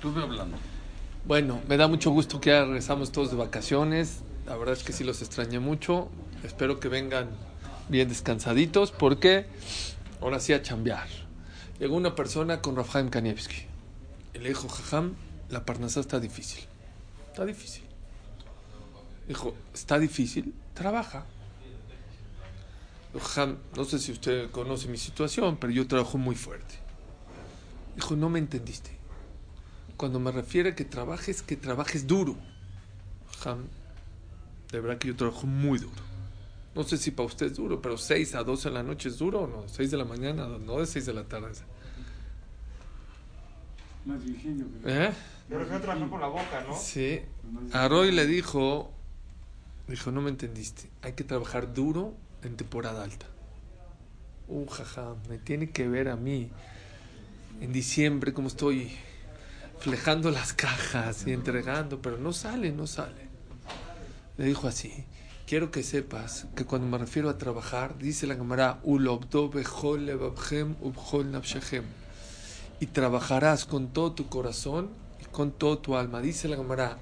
Estuve hablando. Bueno, me da mucho gusto que ya regresamos todos de vacaciones. La verdad es que sí los extrañé mucho. Espero que vengan bien descansaditos porque ahora sí a chambear. Llegó una persona con Rafael Kanievski le dijo, Jajam, la parnasá está difícil. Está difícil. Dijo, está difícil, trabaja. Jajam, no sé si usted conoce mi situación, pero yo trabajo muy fuerte. Dijo, no me entendiste. Cuando me refiero a que trabajes, que trabajes duro. De verdad que yo trabajo muy duro. No sé si para usted es duro, pero 6 a 12 de la noche es duro o no. 6 de la mañana, no de 6 de la tarde. Más ingenio que ¿Eh? Pero que no trabajar con la boca, ¿no? Sí. A Roy le dijo, dijo, no me entendiste. Hay que trabajar duro en temporada alta. Uh, jaja, me tiene que ver a mí en diciembre como estoy flejando las cajas y entregando, pero no sale, no sale. Le dijo así, quiero que sepas que cuando me refiero a trabajar, dice la Gemara, y trabajarás con todo tu corazón y con todo tu alma. Dice la Gemara,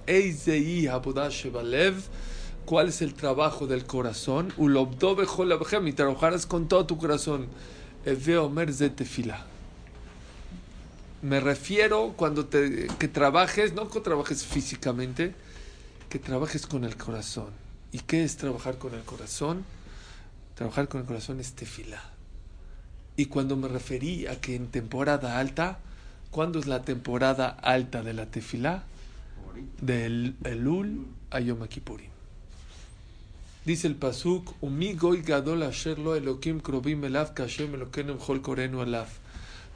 ¿cuál es el trabajo del corazón? Y trabajarás con todo tu corazón. Eve omer ze tefila. Me refiero cuando te, que trabajes, no que trabajes físicamente, que trabajes con el corazón. ¿Y qué es trabajar con el corazón? Trabajar con el corazón es tefila. Y cuando me referí a que en temporada alta, ¿cuándo es la temporada alta de la tefila? Del Elul a Yom Kippurim. Dice el pasuk, "Umi goy gadol asher lo Elokim krobim elav kashem Elokenem chol korenu elav."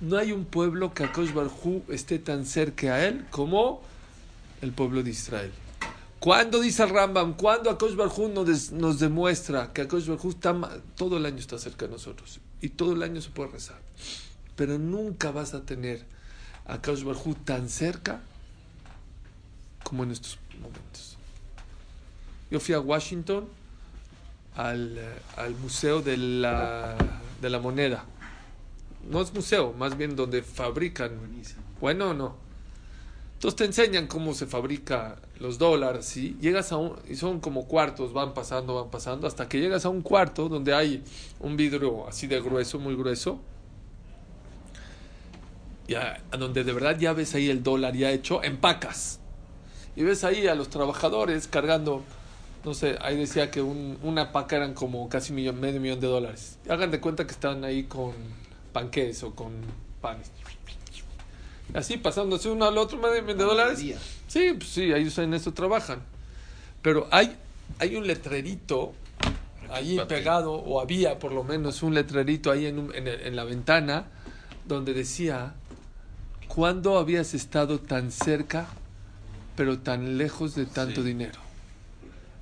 No hay un pueblo que Akosh Barhu esté tan cerca a él como el pueblo de Israel. ¿Cuándo dice el Rambam? ¿Cuándo Akosh Barhu nos, demuestra que Barhu está todo el año está cerca de nosotros y todo el año se puede rezar? Pero nunca vas a tener a Barhu tan cerca como en estos momentos. Yo fui a Washington al, eh, Museo de la Moneda. No es museo, más bien donde fabrican. buenísimo. Bueno o no. Entonces te enseñan cómo se fabrica los dólares y llegas a un y son como cuartos, van pasando, van pasando hasta que llegas a un cuarto donde hay un vidrio así de grueso, muy grueso. Ya, a donde de verdad ya ves ahí el dólar ya hecho en pacas. Y ves ahí a los trabajadores cargando, no sé, ahí decía que un- una paca eran como casi millón, medio millón de dólares. Hagan de cuenta que están ahí con panques o con panes. Así pasándose uno al otro, medio millón de dólares. Sí, pues sí, ellos en eso trabajan. Pero hay, hay un letrerito ahí pegado, o había por lo menos un letrerito ahí en, un- en, en la ventana, donde decía, ¿cuándo habías estado tan cerca, pero tan lejos de tanto Sí. dinero?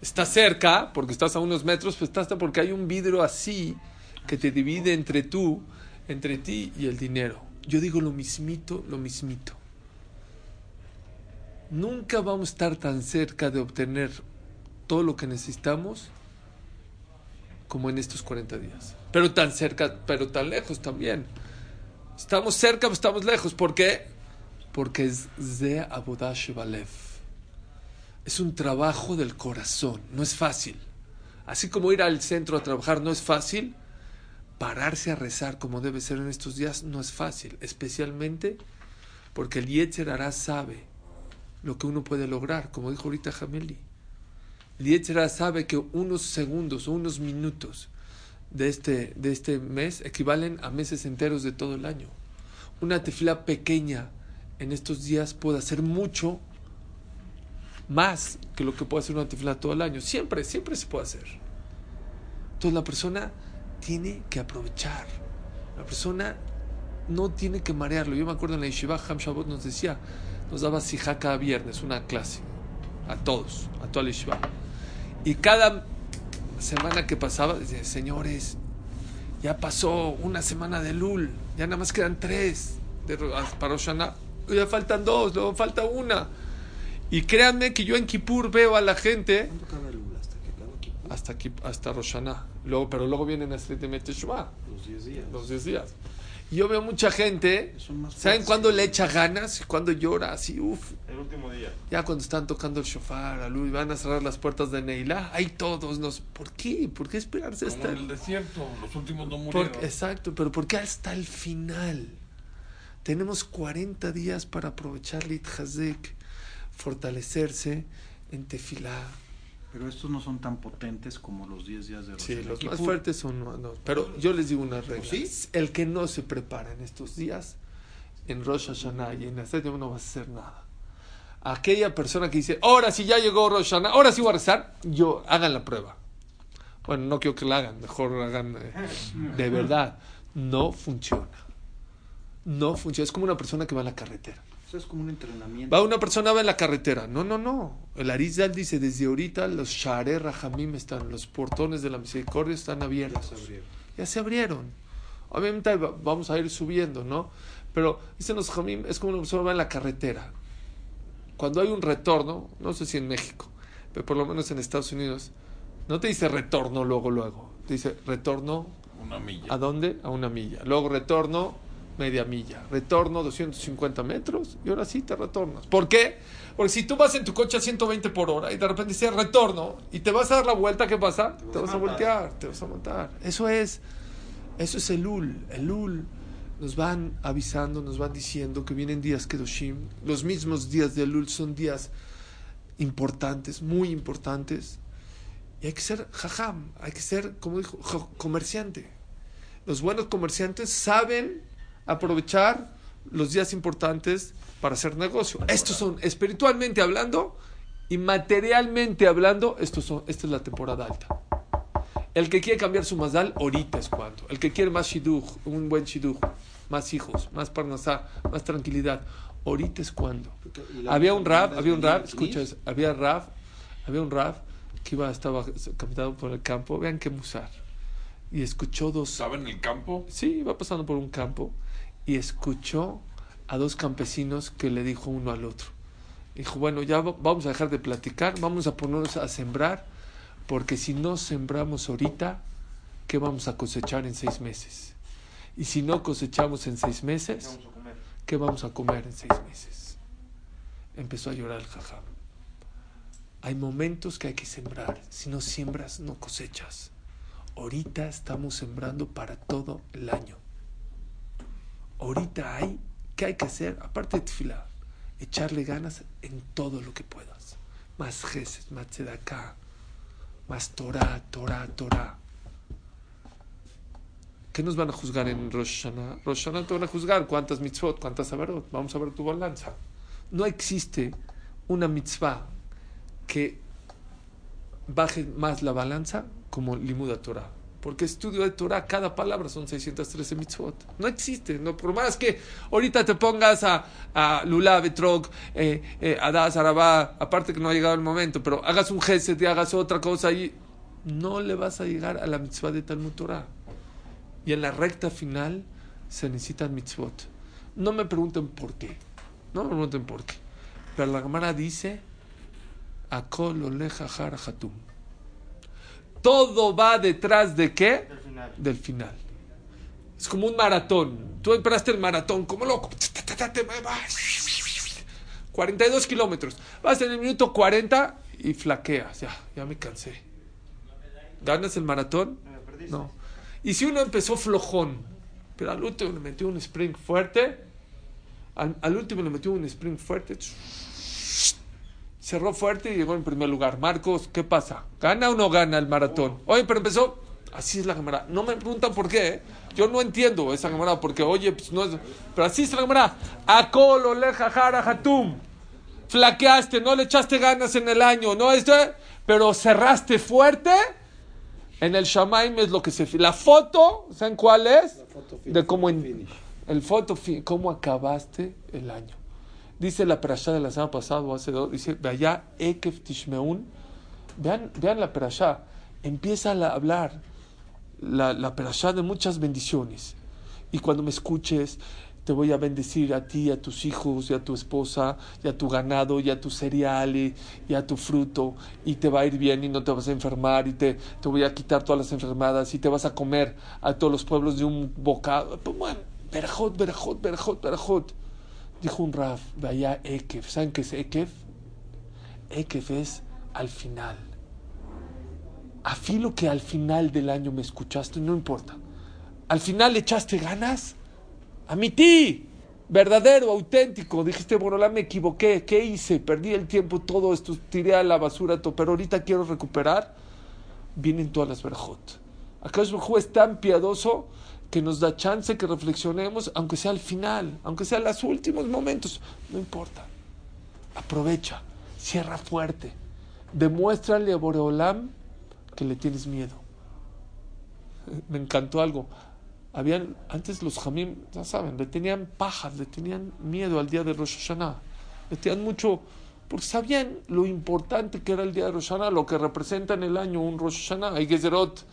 Estás cerca, porque estás a unos metros, pues estás porque hay un vidrio así que te divide entre tú, entre ti y el dinero. Yo digo lo mismito, lo mismito. Nunca vamos a estar tan cerca de obtener todo lo que necesitamos como en estos 40 días. Pero tan cerca, pero tan lejos también. Estamos cerca, pero estamos lejos. ¿Por qué? Porque es Ze Abodash Balev. Es un trabajo del corazón, no es fácil. Así como ir al centro a trabajar no es fácil, pararse a rezar como debe ser en estos días no es fácil, especialmente porque el Yetzer Hará sabe lo que uno puede lograr, como dijo ahorita Jameli. El Yetzer Hará sabe que unos segundos o unos minutos de este, de este mes equivalen a meses enteros de todo el año. Una tefila pequeña en estos días puede hacer mucho más que lo que puede hacer una tefila todo el año. Siempre, siempre se puede hacer. Entonces la persona tiene que aprovechar. La persona no tiene que marearlo. Yo me acuerdo en la Yeshiva, Ham Shabbat nos decía, nos daba sijá cada viernes, una clase, a todos, a toda la Yeshiva. Y cada semana que pasaba, decía, señores, ya pasó una semana de Lul, ya nada más quedan tres de, Ro- para Hashanah. ya faltan dos, luego falta una. Y créanme que yo en Kippur veo a la gente ¿Cuánto cada lula hasta que cada equipo? Hasta aquí, hasta Rosh Hashanah. Luego, pero luego vienen a Street de Meteshua, Los 10 días. los 10 días. Yo veo mucha gente, ¿saben cuándo le echa ganas y cuándo llora? Así, uff. El último día. Ya cuando están tocando el shofar, alú, y van a cerrar las puertas de Neilá, ahí todos nos... ¿Por qué? ¿Por qué esperarse Como hasta en el desierto, los últimos no Por- murieron. exacto, pero ¿por qué hasta el final? Tenemos 40 días para aprovechar Lit Hazek, fortalecerse en Tefilá. Pero estos no son tan potentes como los 10 días de Rosh Sí, los más fuertes son... no, pero yo les digo una regla. ¿Sí? El que no se prepara en estos días, en Rosh Hashanah y en Yom no va a hacer nada. Aquella persona que dice, ahora sí ya llegó Rosh Hashanah, ahora sí voy a rezar, yo, hagan la prueba. Bueno, no quiero que la hagan, mejor hagan eh, de verdad. No funciona. No funciona. Es como una persona que va en la carretera. Eso es como un entrenamiento. Va una persona va en la carretera. No, no, no. El Arizal dice, desde ahorita los Share Rahamim están, los portones de la misericordia están Ya abiertos. se abrieron. Ya se abrieron. Obviamente va- vamos a ir subiendo, ¿no? Pero dicen los Jamim, es como una persona va en la carretera. Cuando hay un retorno, no sé si en México, pero por lo menos en Estados Unidos, no te dice retorno luego, luego. Te dice retorno Una milla. ¿A dónde? A una milla. Luego retorno media milla. Retorno 250 metros y ahora sí te retornas. ¿Por qué? Porque si tú vas en tu coche a 120 por hora y de repente dice retorno y te vas a dar la vuelta, ¿qué pasa? Te vas a voltear, te vas a montar. Eso es, eso es el UL. El UL nos van avisando, nos van diciendo que vienen días Kedoshim. Los mismos días del UL son días importantes, muy importantes. Y hay que ser jajam, hay que ser, como dijo, jo- comerciante. Los buenos comerciantes saben aprovechar los días importantes para hacer negocio. Estos son, espiritualmente hablando y materialmente hablando, estos son, esta es la temporada alta. El que quiere cambiar su mazal, ahorita es cuando. El que quiere más shidduch, un buen shidduch, más hijos, más parnasá, más tranquilidad, ahorita es cuando. Había un rap, había un rap, a escucha, definir. había rap, había un rap que iba, estaba caminando por el campo, vean qué musar. Y escuchó dos, ¿Estaba en el campo? sí, iba pasando por un campo y escuchó a dos campesinos que le dijo uno al otro. Dijo, bueno, ya va- vamos a dejar de platicar, vamos a ponernos a sembrar, porque si no sembramos ahorita, ¿qué vamos a cosechar en seis meses? Y si no cosechamos en seis meses. ¿qué vamos a comer en seis meses? Empezó a llorar el jajam. Hay momentos que hay que sembrar. Si no siembras, no cosechas. Ahorita estamos sembrando para todo el año. Ahorita hay, ¿qué hay que hacer? Aparte de tefilá, echarle ganas en todo lo que puedas. Más jeses, más tzedaká, más Torah, Torah, Torah. ¿Qué nos van a juzgar en Rosh Hashanah? Rosh Hashanah te van a juzgar cuántas mitzvot, cuántas averot. Vamos a ver tu balanza. No existe una mitzvah que baje más la balanza como limuda Torah. Porque estudio de Torah, cada palabra son 613 mitzvot. No existe. No, por más que ahorita te pongas a, a Lula, Betrog, eh, eh, Adas, Arabá, aparte que no ha llegado el momento, pero hagas un gesed y hagas otra cosa y no le vas a llegar a la mitzvah de Talmud Torah. Y en la recta final se necesitan mitzvot. No me pregunten por qué. No me pregunten por qué. Pero la Gemara dice: Akol oleja har hatum. Todo va detrás de qué? Del final. Del final. Es como un maratón. Tú esperaste el maratón como loco. Te vas. 42 kilómetros. Vas en el minuto 40 y flaqueas. Ya, ya me cansé. ¿Ganas el maratón? No. Y si uno empezó flojón, pero al último le metió un sprint fuerte, al, al último le metió un sprint fuerte, cerró fuerte y llegó en primer lugar. Marcos, ¿qué pasa? ¿Gana o no gana el maratón? Oye, pero empezó. Así es la cámara. No me preguntan por qué. ¿eh? Yo no entiendo esa cámara porque, oye, pues no es. Pero así es la cámara. Acolo, leja, jara, jatum. Flaqueaste, no le echaste ganas en el año, no este, pero cerraste fuerte. En el Shamaim es lo que se. La foto, ¿saben cuál es? La foto De cómo en, finish. el foto, fi- cómo acabaste el año. Dice la perashá de la semana pasada, o hace dos, dice, Vaya Ekef Tishmeun. Vean, vean la perashá. Empieza a hablar la, la perashá de muchas bendiciones. Y cuando me escuches, te voy a bendecir a ti, a tus hijos, y a tu esposa, y a tu ganado, y a tu cereal, y, a tu fruto. Y te va a ir bien y no te vas a enfermar, y te, te voy a quitar todas las enfermedades, y te vas a comer a todos los pueblos de un bocado. Pues bueno, Berajot, Berajot, Berajot. Dijo un Raf, vaya Ekev. ¿Saben qué es Ekev? Ekev es al final. Afilo que al final del año me escuchaste, no importa. Al final echaste ganas. A mi ti, verdadero, auténtico. Dijiste, bueno, la me equivoqué. ¿Qué hice? Perdí el tiempo, todo esto, tiré a la basura, todo, pero ahorita quiero recuperar. Vienen todas las verjot. Acá es tan piadoso que nos da chance que reflexionemos, aunque sea al final, aunque sea en los últimos momentos. No importa. Aprovecha, cierra fuerte. Demuéstrale a Boreolam que le tienes miedo. Me encantó algo. Habían, antes los jamim, ya saben, le tenían pajas, le tenían miedo al día de Rosh Hashanah. Le tenían mucho, porque sabían lo importante que era el día de Rosh Hashanah, lo que representa en el año un Rosh Hashanah. Hay Gezerot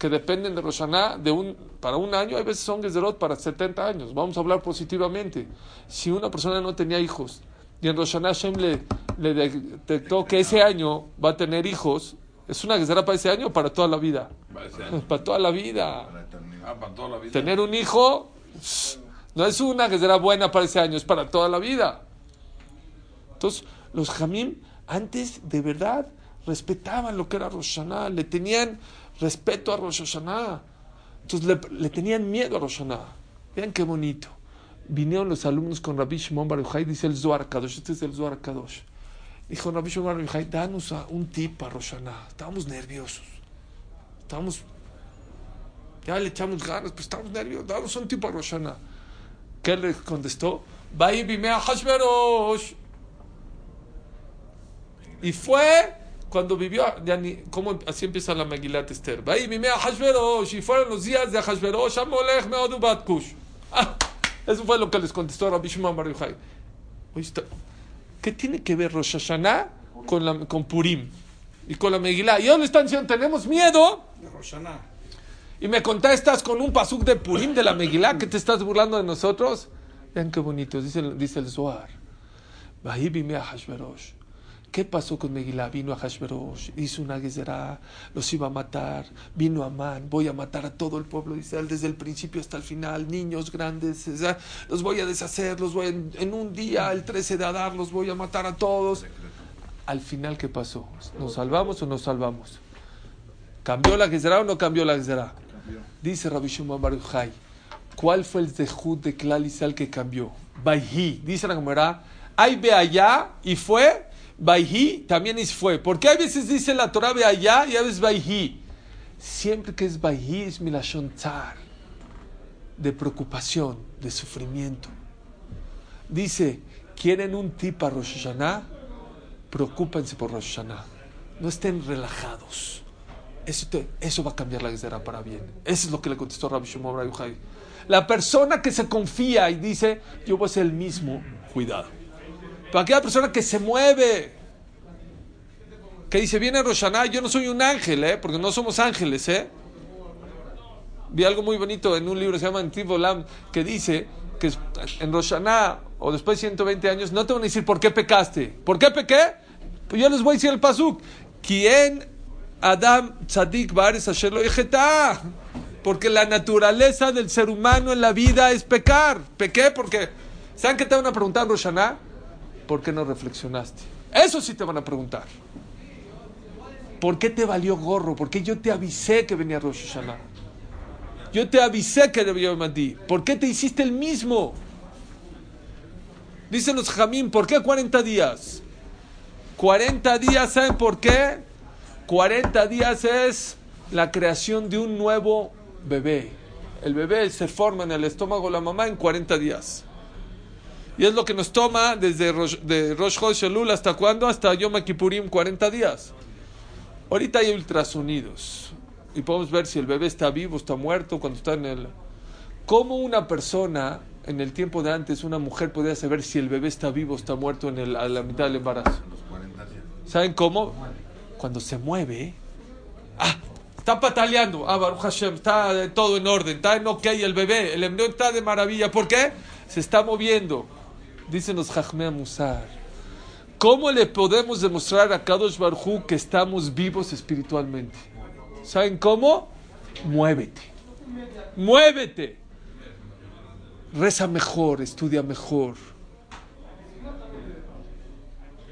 que dependen de Rosh Hashanah de un, para un año, hay veces son Gezerot para 70 años. Vamos a hablar positivamente. Si una persona no tenía hijos y en Rosh Hashanah Hashem le, le detectó que ese año va a tener hijos, ¿es una Gezerah para ese año o para toda la vida? Para ese año. Para toda la vida. Ah, para toda la vida. Tener un hijo no es una que será buena para ese año, es para toda la vida. Entonces, los Jamim antes de verdad respetaban lo que era Rosh Hashanah, le tenían respeto a Rosh Hashanah. Entonces le, tenían miedo a Rosh Hashanah. Vean qué bonito. Vinieron los alumnos con Rabbi Shimon Bar Yochai, dice el Zohar Kadosh, este es el Zohar Kadosh. Dijo Rabbi Shimon Bar Yochai, danos a- un tip para Rosh Hashanah. Estábamos nerviosos. Estábamos ya le echamos ganas, pues estamos nerviosos, damos un tipo a Roshana. ¿Qué le contestó? Vai bimea Hashverosh. Y fue cuando vivió, ¿cómo, así empieza la Megilat Esther. Y fueron los días de Hashverosh, Amolech Meodu Batkush. Ah, eso fue lo que les contestó Rabbi Shimon Bar Yochai. ¿Qué tiene que ver Rosh Hashanah con, la, con Purim? Y con la Megillah. Y ellos le están diciendo, tenemos miedo. De Roshaná. Y me contestas con un pasuk de Purim de la Megilá que te estás burlando de nosotros. Vean qué bonito, dice, el- dice el Zohar. Vahí bime a Hashverosh. ¿Qué pasó con Megilá? Vino a Hashverosh, hizo una gezerá, los iba a matar. Vino Amán, voy a matar a todo el pueblo de Israel desde el principio hasta el final. Niños grandes, los voy a deshacer, los voy a- en, un día, el 13 de Adar, los voy a matar a todos. Al final, ¿qué pasó? ¿Nos salvamos o nos salvamos? ¿Cambió la gezerá o no cambió la gezerá? Dice Rabbi Shimon Bar Yochai, ¿cuál fue el zehut de Klal Israel que cambió? Baihi, dice la Gemara, hay ve allá y fue, Baihi también es fue. Porque hay veces dice la Torah ve allá y a veces Baihi. Siempre que es Baihi es milashon tzar, de preocupación, de sufrimiento. Dice, ¿quieren un tip a Rosh Hashanah? Preocúpense por Rosh Hashanah. No estén relajados. Eso, te- eso va a cambiar la Gezerá para bien. Eso es lo que le contestó Rabbi Shimon Bar. La persona que se confía y dice, yo voy a ser el mismo, cuidado. Pero aquella persona que se mueve, que dice, viene Roshaná, yo no soy un ángel, ¿eh? porque no somos ángeles. ¿eh? Vi algo muy bonito en un libro que se llama Antiv Olam, que dice que en Roshaná o después de 120 años no te van a decir por qué pecaste. ¿Por qué pequé? Pues yo les voy a decir el pasuk. ¿Quién Adam Tzadik Bares Asher lo? Porque la naturaleza del ser humano en la vida es pecar. ¿Pequé? Porque, ¿saben qué te van a preguntar Roshaná? ¿Por qué no reflexionaste? Eso sí te van a preguntar. ¿Por qué te valió gorro? Porque yo te avisé que venía Rosh Hashanah. Yo te avisé que debía Madí. ¿Por qué te hiciste el mismo? Dicen Jamín, ¿por qué 40 días? 40 días, ¿saben por qué? 40 días es la creación de un nuevo bebé. El bebé se forma en el estómago de la mamá en 40 días. Y es lo que nos toma desde Rosh, de Rosh Elul hasta cuándo? Hasta Yom Kippurim, 40 días. Ahorita hay ultrasonidos y podemos ver si el bebé está vivo, está muerto, cuando está en el... ¿Cómo una persona, en el tiempo de antes, una mujer podía saber si el bebé está vivo o está muerto en el, a la mitad del embarazo? ¿Saben cómo? Cuando se mueve, ah, está pataleando, ah, Baruch Hashem, está todo en orden, está en ok el bebé, el embrión está de maravilla, ¿por qué? Se está moviendo, dicen los Jajmea Musar. ¿Cómo le podemos demostrar a Kadosh Barhu que estamos vivos espiritualmente? ¿Saben cómo? Muévete. Muévete. Reza mejor, estudia mejor.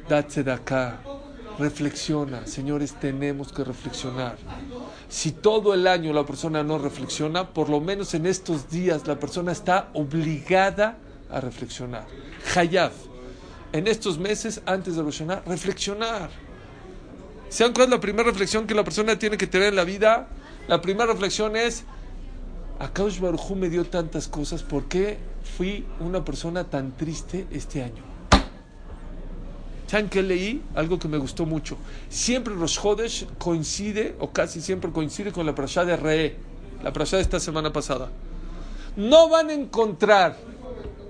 Date de acá. Reflexiona. Señores, tenemos que reflexionar. Si todo el año la persona no reflexiona, por lo menos en estos días la persona está obligada a reflexionar. Hayaf. En estos meses, antes de reflexionar, reflexionar. ¿Saben cuál es la primera reflexión que la persona tiene que tener en la vida? La primera reflexión es, Akaush Baruj me dio tantas cosas, ¿por qué fui una persona tan triste este año? ¿Saben qué leí? Algo que me gustó mucho. Siempre Rosh Hodesh coincide, o casi siempre coincide con la parashá de Re, la parashá de esta semana pasada. No van a encontrar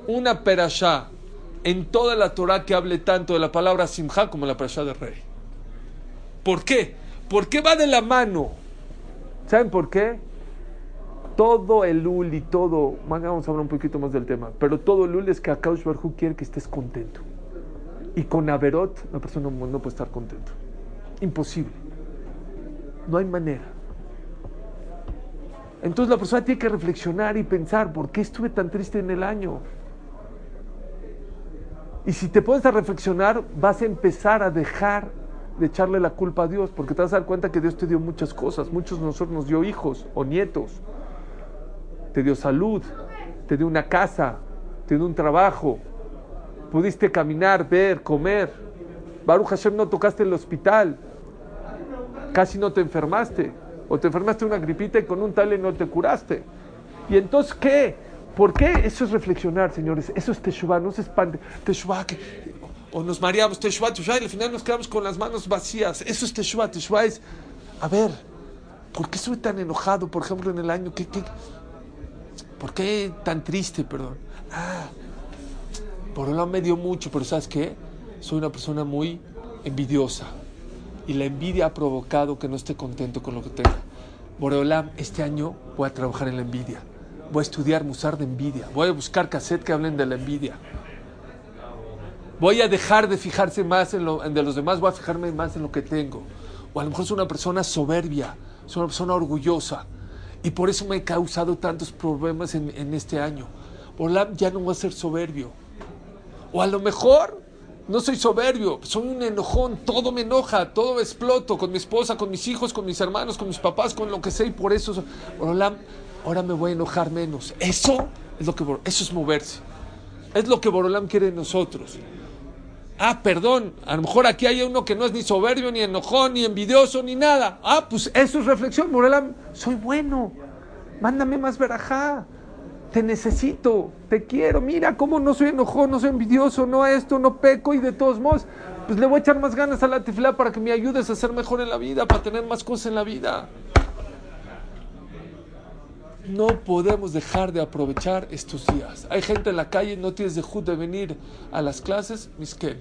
una parashá en toda la Torah que hable tanto de la palabra Simha como la parashá de Re. ¿Por qué? ¿Por qué va de la mano? ¿Saben por qué? Todo el Lul y todo, vamos a hablar un poquito más del tema, pero todo el Lul es que Akaush Barhu quiere que estés contento. Y con Averot, la persona no, no puede estar contento. Imposible. No hay manera. Entonces la persona tiene que reflexionar y pensar, ¿por qué estuve tan triste en el año? Y si te pones a reflexionar, vas a empezar a dejar de echarle la culpa a Dios, porque te vas a dar cuenta que Dios te dio muchas cosas. Muchos de nosotros nos dio hijos o nietos. Te dio salud, te dio una casa, te dio un trabajo, pudiste caminar, ver, comer. Baruch Hashem no tocaste el hospital, casi no te enfermaste, o te enfermaste una gripita y con un tal no te curaste. ¿Y entonces qué? ¿Por qué? Eso es reflexionar, señores. Eso es Teshuvah, no se espante. Teshuvah, que, o nos mareamos, Teshuvah, Teshuvah, y al final nos quedamos con las manos vacías. Eso es Teshuvah. Teshuvah es, a ver, ¿por qué soy tan enojado, por ejemplo, en el año? ¿Qué, qué, ¿Por qué tan triste, perdón? Ah, por lo me dio mucho, pero ¿sabes qué? Soy una persona muy envidiosa. Y la envidia ha provocado que no esté contento con lo que tenga. Boreolam, este año voy a trabajar en la envidia. Voy a estudiar musar de envidia. Voy a buscar cassette que hablen de la envidia. Voy a dejar de fijarse más en lo de los demás, voy a fijarme más en lo que tengo. O a lo mejor soy una persona soberbia, soy una persona orgullosa. Y por eso me he causado tantos problemas en, este año. Boreolam, ya no voy a ser soberbio. O a lo mejor no soy soberbio, soy un enojón, todo me enoja, todo exploto con mi esposa, con mis hijos, con mis hermanos, con mis papás, con lo que sé y por eso, Borolam, ahora me voy a enojar menos. Eso es lo que eso es moverse. Es lo que Borolam quiere de nosotros. Ah, perdón, a lo mejor aquí hay uno que no es ni soberbio, ni enojón, ni envidioso, ni nada. Ah, pues eso es reflexión, Borolam, soy bueno. Mándame más verajá te necesito, te quiero, mira cómo no soy enojón, no soy envidioso, no esto, no peco y de todos modos, pues le voy a echar más ganas a la tifla para que me ayudes a ser mejor en la vida, para tener más cosas en la vida. No podemos dejar de aprovechar estos días. Hay gente en la calle, no tienes de de venir a las clases, misken.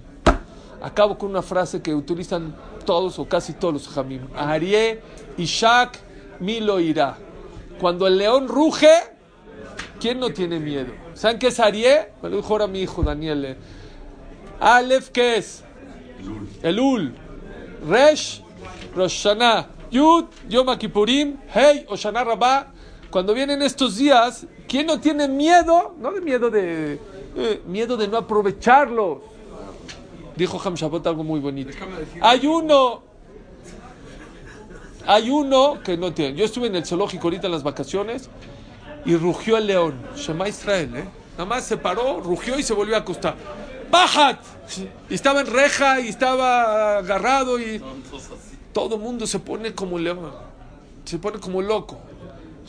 Acabo con una frase que utilizan todos o casi todos los jamim. Arié, Ishak, Milo irá. Cuando el león ruge, ¿Quién no tiene miedo? ¿Saben qué es Arié? Me lo dijo ahora mi hijo Daniel. Aleph, ¿qué es? El Ul. Resh, Rosh Hashanah. Yud, Yom Kippurim, Hey, Oshana Rabbah. Cuando vienen estos días, ¿quién no tiene miedo? No de miedo de... Eh, miedo de no aprovecharlos. Dijo Ham Shabbat algo muy bonito. Hay uno... Hay uno que no tiene. Yo estuve en el zoológico ahorita en las vacaciones y rugió el león. Shema Israel, ¿eh? Nada más se paró, rugió y se volvió a acostar. ¡Bajat! Y estaba en reja y estaba agarrado y todo el mundo se pone como león. Se pone como loco.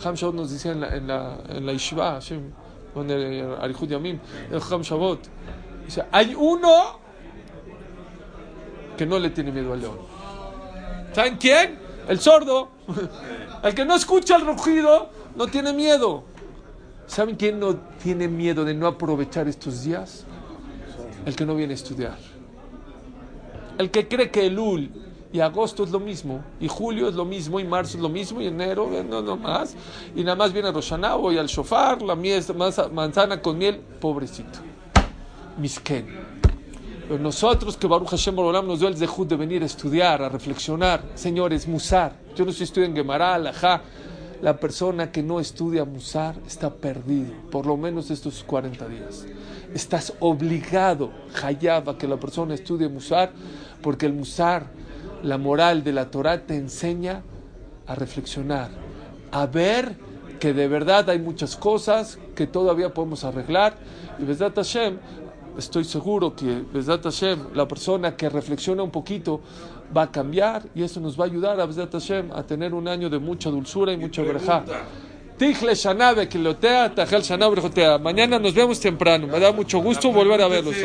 Ham Shabbat nos decía en la, en la, la Yeshiva, en el Yamim, el Ham Shabbat. Dice, hay uno que no le tiene miedo al león. ¿Saben quién? El sordo. El que no escucha el rugido no tiene miedo. ¿Saben quién no tiene miedo de no aprovechar estos días? El que no viene a estudiar. El que cree que el UL y agosto es lo mismo, y julio es lo mismo, y marzo es lo mismo, y enero no, no más, y nada más viene Roshaná, y al shofar, la miel, manzana con miel, pobrecito. Misken. Pero nosotros que Baruch Hashem Borolam nos dio el zehut de venir a estudiar, a reflexionar, señores, musar. Yo no estoy estudiando en Gemara, Alajá, La persona que no estudia Musar está perdido, por lo menos estos 40 días. Estás obligado, Hayab, a que la persona estudie Musar, porque el Musar, la moral de la Torah, te enseña a reflexionar, a ver que de verdad hay muchas cosas que todavía podemos arreglar. Y Besdat Hashem, estoy seguro que Besdat Hashem, la persona que reflexiona un poquito, va a cambiar y eso nos va a ayudar a Besdat Hashem a tener un año de mucha dulzura y mucha Kilotea, Tajel Shanabe, Mañana nos vemos temprano. Me da mucho gusto volver a verlos.